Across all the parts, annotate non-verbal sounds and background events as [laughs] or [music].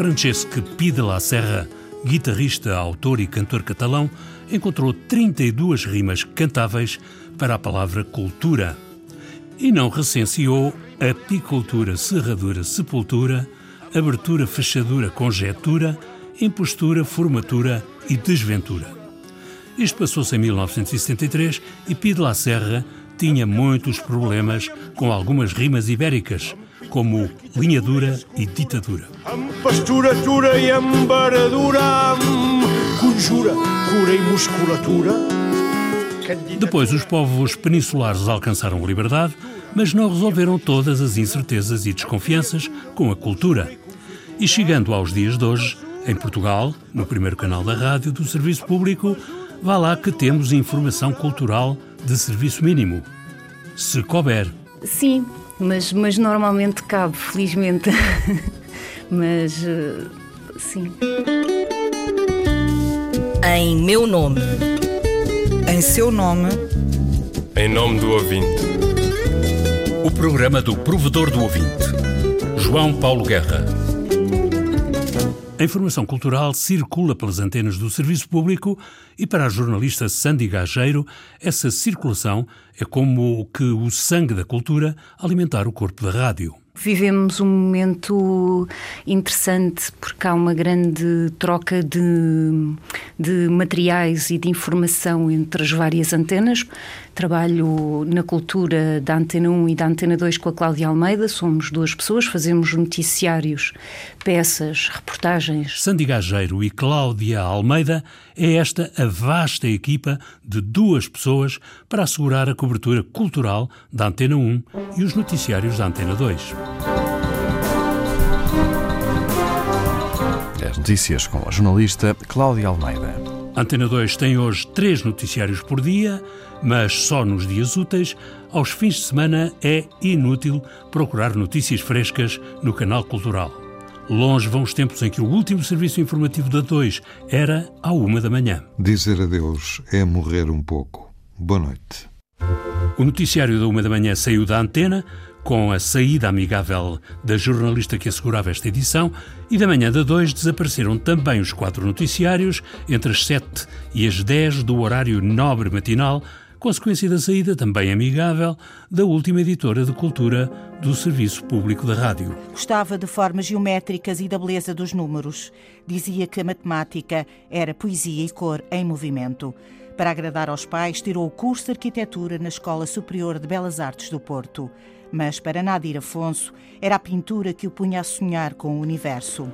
Francesc Pide la Serra, guitarrista, autor e cantor catalão, encontrou 32 rimas cantáveis para a palavra cultura e não recenseou apicultura, serradura, sepultura, abertura, fechadura, conjetura, impostura, formatura e desventura. Isto passou-se em 1973 e Pide la Serra tinha muitos problemas com algumas rimas ibéricas, como linha dura e ditadura. Pasturatura e ambaradura, conjura, cura e musculatura. Depois, os povos peninsulares alcançaram liberdade, mas não resolveram todas as incertezas e desconfianças com a cultura. E chegando aos dias de hoje, em Portugal, no primeiro canal da rádio do Serviço Público, vá lá que temos informação cultural de serviço mínimo. Se couber. Sim, mas, mas normalmente cabe, felizmente. [laughs] mas uh, sim. Em meu nome. Em seu nome. Em nome do ouvinte. Programa do provedor do ouvinte. João Paulo Guerra. A informação cultural circula pelas antenas do serviço público e para a jornalista Sandy Gageiro, essa circulação é como que o sangue da cultura alimentar o corpo da rádio. Vivemos um momento interessante porque há uma grande troca de, de materiais e de informação entre as várias antenas. Trabalho na cultura da Antena 1 e da Antena 2 com a Cláudia Almeida, somos duas pessoas, fazemos noticiários, peças, reportagens. Sandy Gageiro e Cláudia Almeida é esta a vasta equipa de duas pessoas para assegurar a cobertura cultural da Antena 1 e os noticiários da Antena 2. As notícias com a jornalista Cláudia Almeida. Antena 2 tem hoje três noticiários por dia, mas só nos dias úteis. Aos fins de semana é inútil procurar notícias frescas no canal cultural. Longe vão os tempos em que o último serviço informativo da 2 era à uma da manhã. Dizer adeus é morrer um pouco. Boa noite. O noticiário da uma da manhã saiu da antena, com a saída amigável da jornalista que assegurava esta edição, e da manhã da 2 desapareceram também os quatro noticiários, entre as 7 e as 10 do horário nobre matinal, consequência da saída também amigável da última editora de cultura do Serviço Público da Rádio. Gostava de formas geométricas e da beleza dos números. Dizia que a matemática era poesia e cor em movimento. Para agradar aos pais, tirou o curso de arquitetura na Escola Superior de Belas Artes do Porto. Mas para Nadir Afonso, era a pintura que o punha a sonhar com o universo.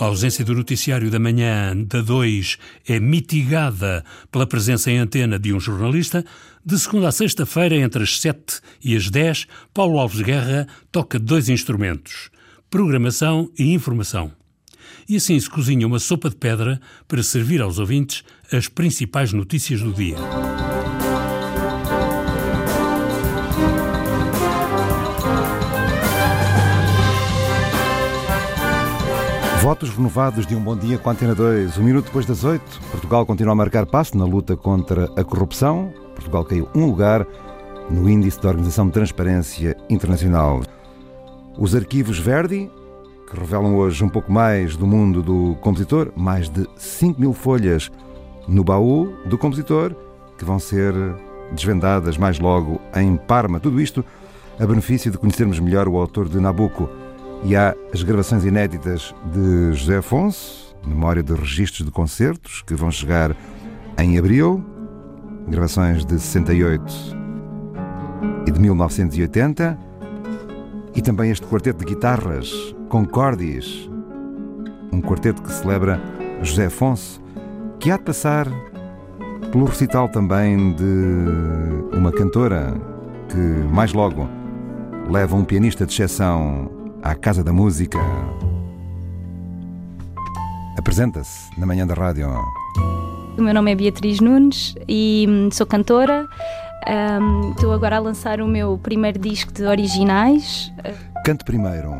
A ausência do noticiário da manhã da 2 é mitigada pela presença em antena de um jornalista. De segunda a sexta-feira, entre as 7 e as 10, Paulo Alves Guerra toca dois instrumentos: programação e informação. E assim se cozinha uma sopa de pedra para servir aos ouvintes as principais notícias do dia. Votos renovados de um bom dia com a Antena 2. Um minuto depois das oito, Portugal continua a marcar passo na luta contra a corrupção. Portugal caiu um lugar no índice da Organização de Transparência Internacional. Os arquivos Verdi, que revelam hoje um pouco mais do mundo do compositor, mais de 5 mil folhas no baú do compositor, que vão ser desvendadas mais logo em Parma. Tudo isto a benefício de conhecermos melhor o autor de Nabucco. E há as gravações inéditas de José Afonso, memória de registros de concertos, que vão chegar em abril, gravações de 68 e de 1980, e também este quarteto de guitarras, Concordis, um quarteto que celebra José Afonso, que há de passar pelo recital também de uma cantora que, mais logo, leva um pianista de exceção à Casa da Música. Apresenta-se na manhã da rádio. O meu nome é Beatriz Nunes e hum, sou cantora. Um, estou agora a lançar o meu primeiro disco de originais. Cante primeiro.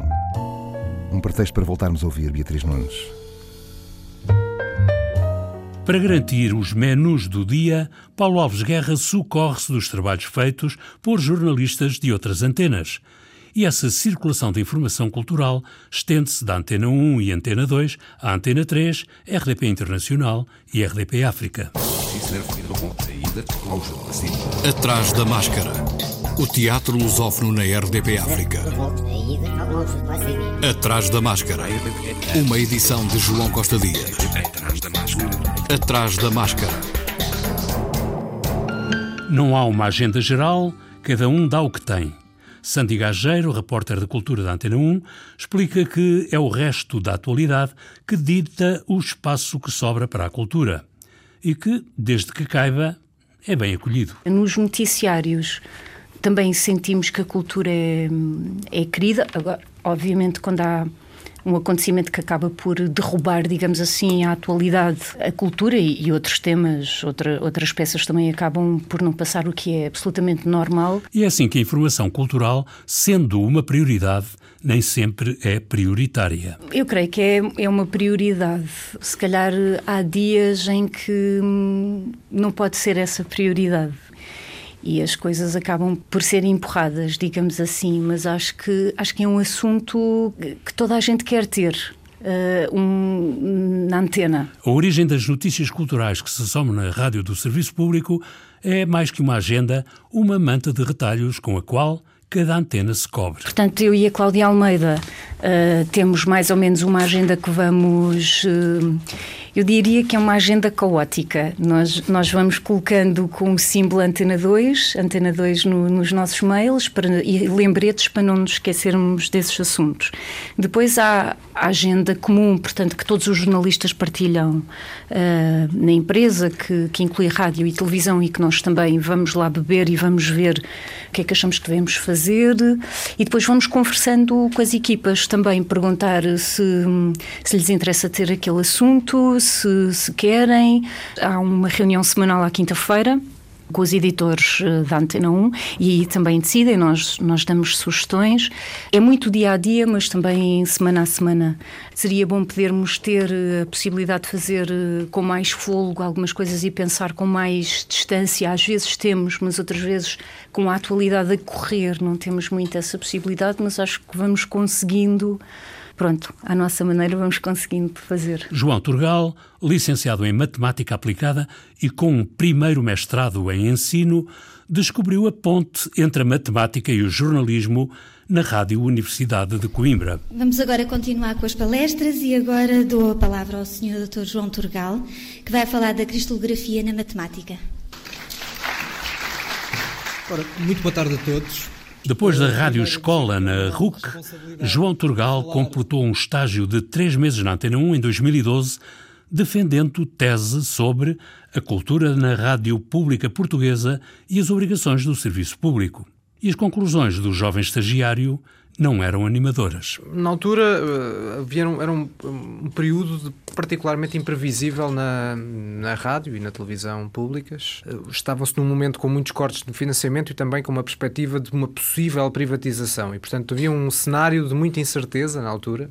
um pretexto para voltarmos a ouvir Beatriz Nunes. Para garantir os menus do dia, Paulo Alves Guerra socorre-se dos trabalhos feitos por jornalistas de outras antenas. E essa circulação de informação cultural estende-se da Antena 1 e Antena 2 à Antena 3, RDP Internacional e RDP África. Atrás da máscara. O teatro lusófono na RDP África. Atrás da máscara. Uma edição de João Costa Dias. Atrás da máscara. Não há uma agenda geral, cada um dá o que tem. Sandy Gageiro, repórter de Cultura da Antena 1, explica que é o resto da atualidade que dita o espaço que sobra para a cultura e que, desde que caiba, é bem acolhido. Nos noticiários também sentimos que a cultura é, é querida. Agora, obviamente, quando há um acontecimento que acaba por derrubar, digamos assim, a atualidade, a cultura e, e outros temas, outra, outras peças também acabam por não passar o que é absolutamente normal. E é assim que a informação cultural, sendo uma prioridade, nem sempre é prioritária. Eu creio que é, é uma prioridade. Se calhar há dias em que hum, não pode ser essa prioridade e as coisas acabam por ser empurradas, digamos assim, mas acho que acho que é um assunto que toda a gente quer ter. Uh, um, na antena. A origem das notícias culturais que se somam na rádio do Serviço Público é mais que uma agenda, uma manta de retalhos com a qual cada antena se cobre. Portanto, eu e a Cláudia Almeida uh, temos mais ou menos uma agenda que vamos. Uh, eu diria que é uma agenda caótica. Nós, nós vamos colocando com o símbolo Antena 2, Antena 2 no, nos nossos mails para, e lembretes para não nos esquecermos desses assuntos. Depois há a agenda comum, portanto, que todos os jornalistas partilham uh, na empresa, que, que inclui rádio e televisão e que nós também vamos lá beber e vamos ver o que é que achamos que devemos fazer. E depois vamos conversando com as equipas também, perguntar se, se lhes interessa ter aquele assunto, se, se querem. Há uma reunião semanal à quinta-feira com os editores eh, da Antena 1 e também decidem, nós, nós damos sugestões. É muito dia a dia, mas também semana a semana. Seria bom podermos ter eh, a possibilidade de fazer eh, com mais fôlego algumas coisas e pensar com mais distância. Às vezes temos, mas outras vezes com a atualidade a correr não temos muito essa possibilidade, mas acho que vamos conseguindo pronto, à nossa maneira vamos conseguindo fazer. João Turgal, licenciado em Matemática Aplicada e com um primeiro mestrado em Ensino, descobriu a ponte entre a matemática e o jornalismo na Rádio Universidade de Coimbra. Vamos agora continuar com as palestras e agora dou a palavra ao Sr. Dr. João Turgal, que vai falar da cristalografia na matemática. Ora, muito boa tarde a todos. Depois da Rádio Escola na RUC, João Turgal completou um estágio de três meses na Antena 1 em 2012, defendendo tese sobre a cultura na rádio pública portuguesa e as obrigações do serviço público. E as conclusões do jovem estagiário não eram animadoras. Na altura eh, havia um, era um, um período particularmente imprevisível na, na rádio e na televisão públicas. Eh, estavam-se num momento com muitos cortes de financiamento e também com uma perspectiva de uma possível privatização. E, portanto, havia um cenário de muita incerteza na altura.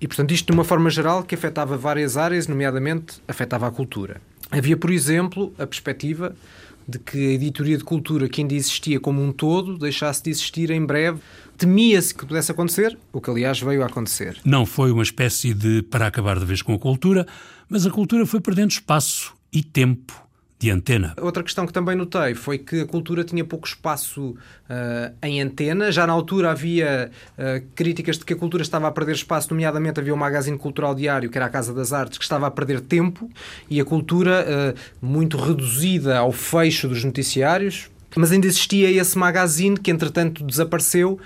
E, portanto, isto de uma forma geral que afetava várias áreas, nomeadamente afetava a cultura. Havia, por exemplo, a perspectiva de que a editoria de cultura que ainda existia como um todo deixasse de existir em breve. Temia-se que pudesse acontecer, o que aliás veio a acontecer. Não foi uma espécie de para acabar de vez com a cultura, mas a cultura foi perdendo espaço e tempo de antena. Outra questão que também notei foi que a cultura tinha pouco espaço uh, em antena. Já na altura havia uh, críticas de que a cultura estava a perder espaço, nomeadamente havia um magazine cultural diário, que era a Casa das Artes, que estava a perder tempo, e a cultura uh, muito reduzida ao fecho dos noticiários. Mas ainda existia esse magazine que, entretanto, desapareceu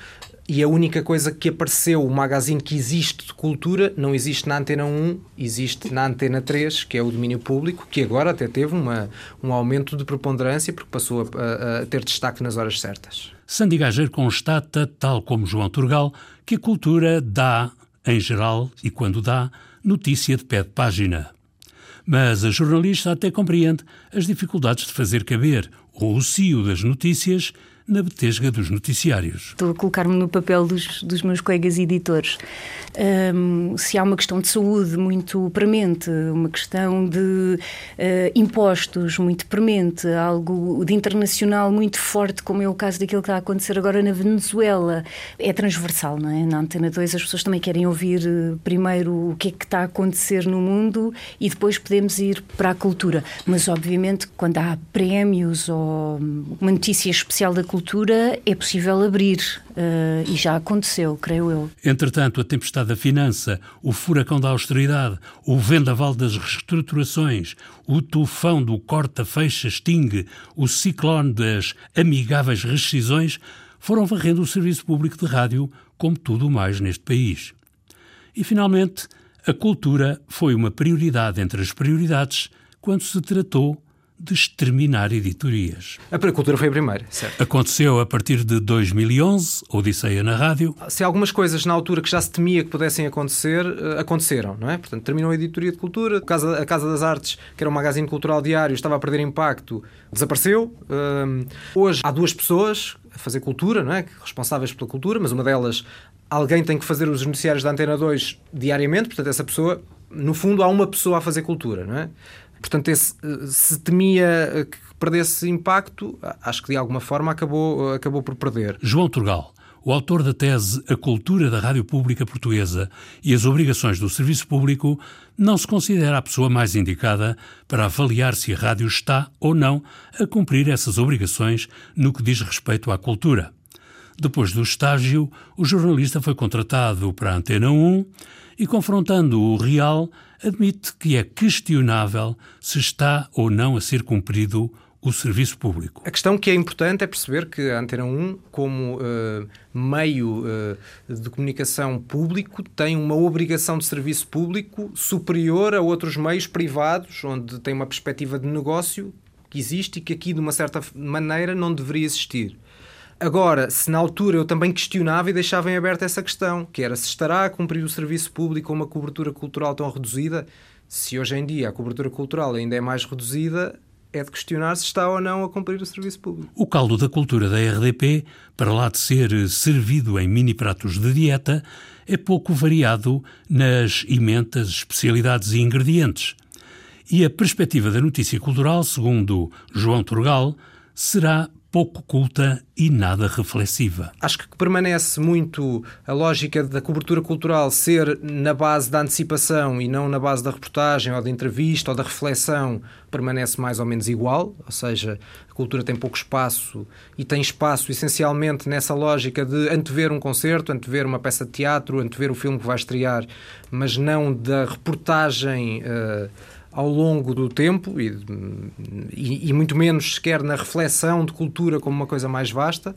e a única coisa que apareceu, o magazine que existe de cultura, não existe na Antena 1, existe na Antena 3, que é o domínio público, que agora até teve uma, um aumento de preponderância porque passou a, a, ter destaque nas horas certas. Sandy Gager constata, tal como João Turgal, que a cultura dá, em geral, e quando dá, notícia de pé de página. Mas a jornalista até compreende as dificuldades de fazer caber o cio das notícias na betesga dos noticiários. Estou a colocar-me no papel dos, dos meus colegas editores. Um, se há uma questão de saúde muito premente, uma questão de uh, impostos muito premente, algo de internacional muito forte, como é o caso daquilo que está a acontecer agora na Venezuela, é transversal, não é? Na Antena 2 as pessoas também querem ouvir uh, primeiro o que é que está a acontecer no mundo e depois podemos ir para a cultura. Mas, obviamente, quando há prémios ou uma notícia especial da cultura, é possível abrir. Uh, e já aconteceu, creio eu. Entretanto, a tempestade da finança, o furacão da austeridade, o vendaval das reestruturações, o tufão do corta-fecha-sting, o ciclone das amigáveis rescisões foram varrendo o serviço público de rádio, como tudo mais neste país. E, finalmente, a cultura foi uma prioridade entre as prioridades quando se tratou de exterminar editorias. A cultura foi a primeira, certo. Aconteceu a partir de 2011, Odisseia na Rádio. Se algumas coisas na altura que já se temia que pudessem acontecer, eh, aconteceram, não é? Portanto, terminou a editoria de cultura, a Casa, a Casa das Artes, que era um magazine cultural diário, estava a perder impacto, desapareceu. hoje há duas pessoas a fazer cultura, não é? Responsáveis pela cultura, mas uma delas, alguém tem que fazer os noticiários da Antena 2 diariamente, portanto, essa pessoa, no fundo, há uma pessoa a fazer cultura, não é? Portanto, esse, se temia que perdesse impacto, acho que de alguma forma acabou, acabou por perder. João Turgal, o autor da tese A Cultura da Rádio Pública Portuguesa e as Obrigações do Serviço Público, não se considera a pessoa mais indicada para avaliar se a rádio está ou não a cumprir essas obrigações no que diz respeito à cultura. Depois do estágio, o jornalista foi contratado para a Antena 1 e, confrontando o real, admite que é questionável se está ou não a ser cumprido o serviço público. A questão que é importante é perceber que a Antena 1, como uh, meio uh, de comunicação público, tem uma obrigação de serviço público superior a outros meios privados, onde tem uma perspectiva de negócio que existe e que aqui, de uma certa maneira, não deveria existir. Agora, se na altura eu também questionava e deixava em aberto essa questão, que era se estará a cumprir o serviço público com uma cobertura cultural tão reduzida, se hoje em dia a cobertura cultural ainda é mais reduzida, é de questionar se está ou não a cumprir o serviço público. O caldo da cultura da RDP, para lá de ser servido em mini pratos de dieta, é pouco variado nas imentas especialidades e ingredientes. E a perspectiva da notícia cultural, segundo João Turgal, será pouco culta e nada reflexiva. Acho que permanece muito a lógica da cobertura cultural ser na base da antecipação e não na base da reportagem ou da entrevista ou da reflexão, permanece mais ou menos igual, ou seja, a cultura tem pouco espaço e tem espaço essencialmente nessa lógica de antever um concerto, antever uma peça de teatro, antever o filme que vai estrear, mas não da reportagem. Uh, ao longo do tempo e, e, e, muito menos sequer na reflexão de cultura como uma coisa mais vasta.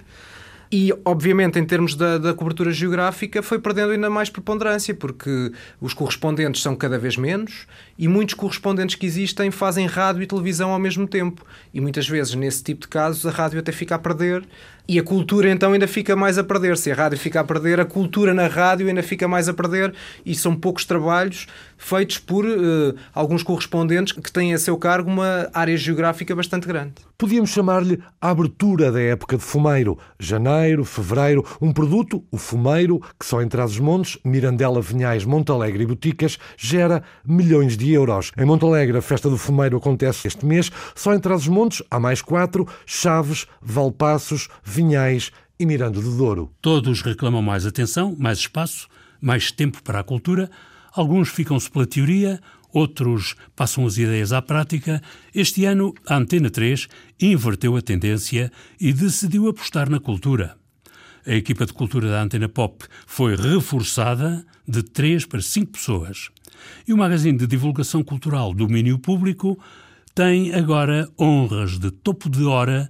E, obviamente, em termos da, da, cobertura geográfica, foi perdendo ainda mais preponderância, porque os correspondentes são cada vez menos e muitos correspondentes que existem fazem rádio e televisão ao mesmo tempo. E muitas vezes, nesse tipo de casos, a rádio até fica a perder e a cultura então ainda fica mais a perder. Se a rádio fica a perder, a cultura na rádio ainda fica mais a perder e são poucos trabalhos feitos por uh, alguns correspondentes que têm a seu cargo uma área geográfica bastante grande. Podíamos chamar-lhe a abertura da época de fumeiro. Janeiro, fevereiro, um produto, o fumeiro, que só em Trás-os-Montes, Mirandela, Vinhais, Montalegre e Boticas, gera milhões de euros. Em Montalegre, a festa do fumeiro acontece este mês, só em Trás-os-Montes há mais quatro, Chaves, Valpassos, Vinhais e Miranda do Douro. Todos reclamam mais atenção, mais espaço, mais tempo para a cultura. Alguns ficam-se pela teoria, outros passam as ideias à prática. Este ano, a Antena 3 inverteu a tendência e decidiu apostar na cultura. A equipa de cultura da Antena Pop foi reforçada de 3 para 5 pessoas. E o magazine de divulgação cultural domínio público tem agora honras de topo de hora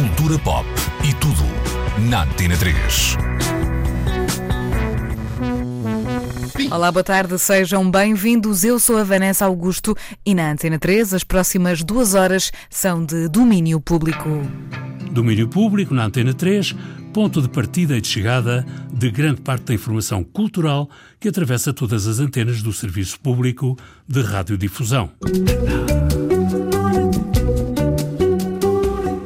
Cultura pop e tudo na Antena 3. Olá, boa tarde, sejam bem-vindos. Eu sou a Vanessa Augusto e na Antena 3 as próximas duas horas são de domínio público. Domínio público na Antena 3, ponto de partida e de chegada de grande parte da informação cultural que atravessa todas as antenas do Serviço Público de Radiodifusão.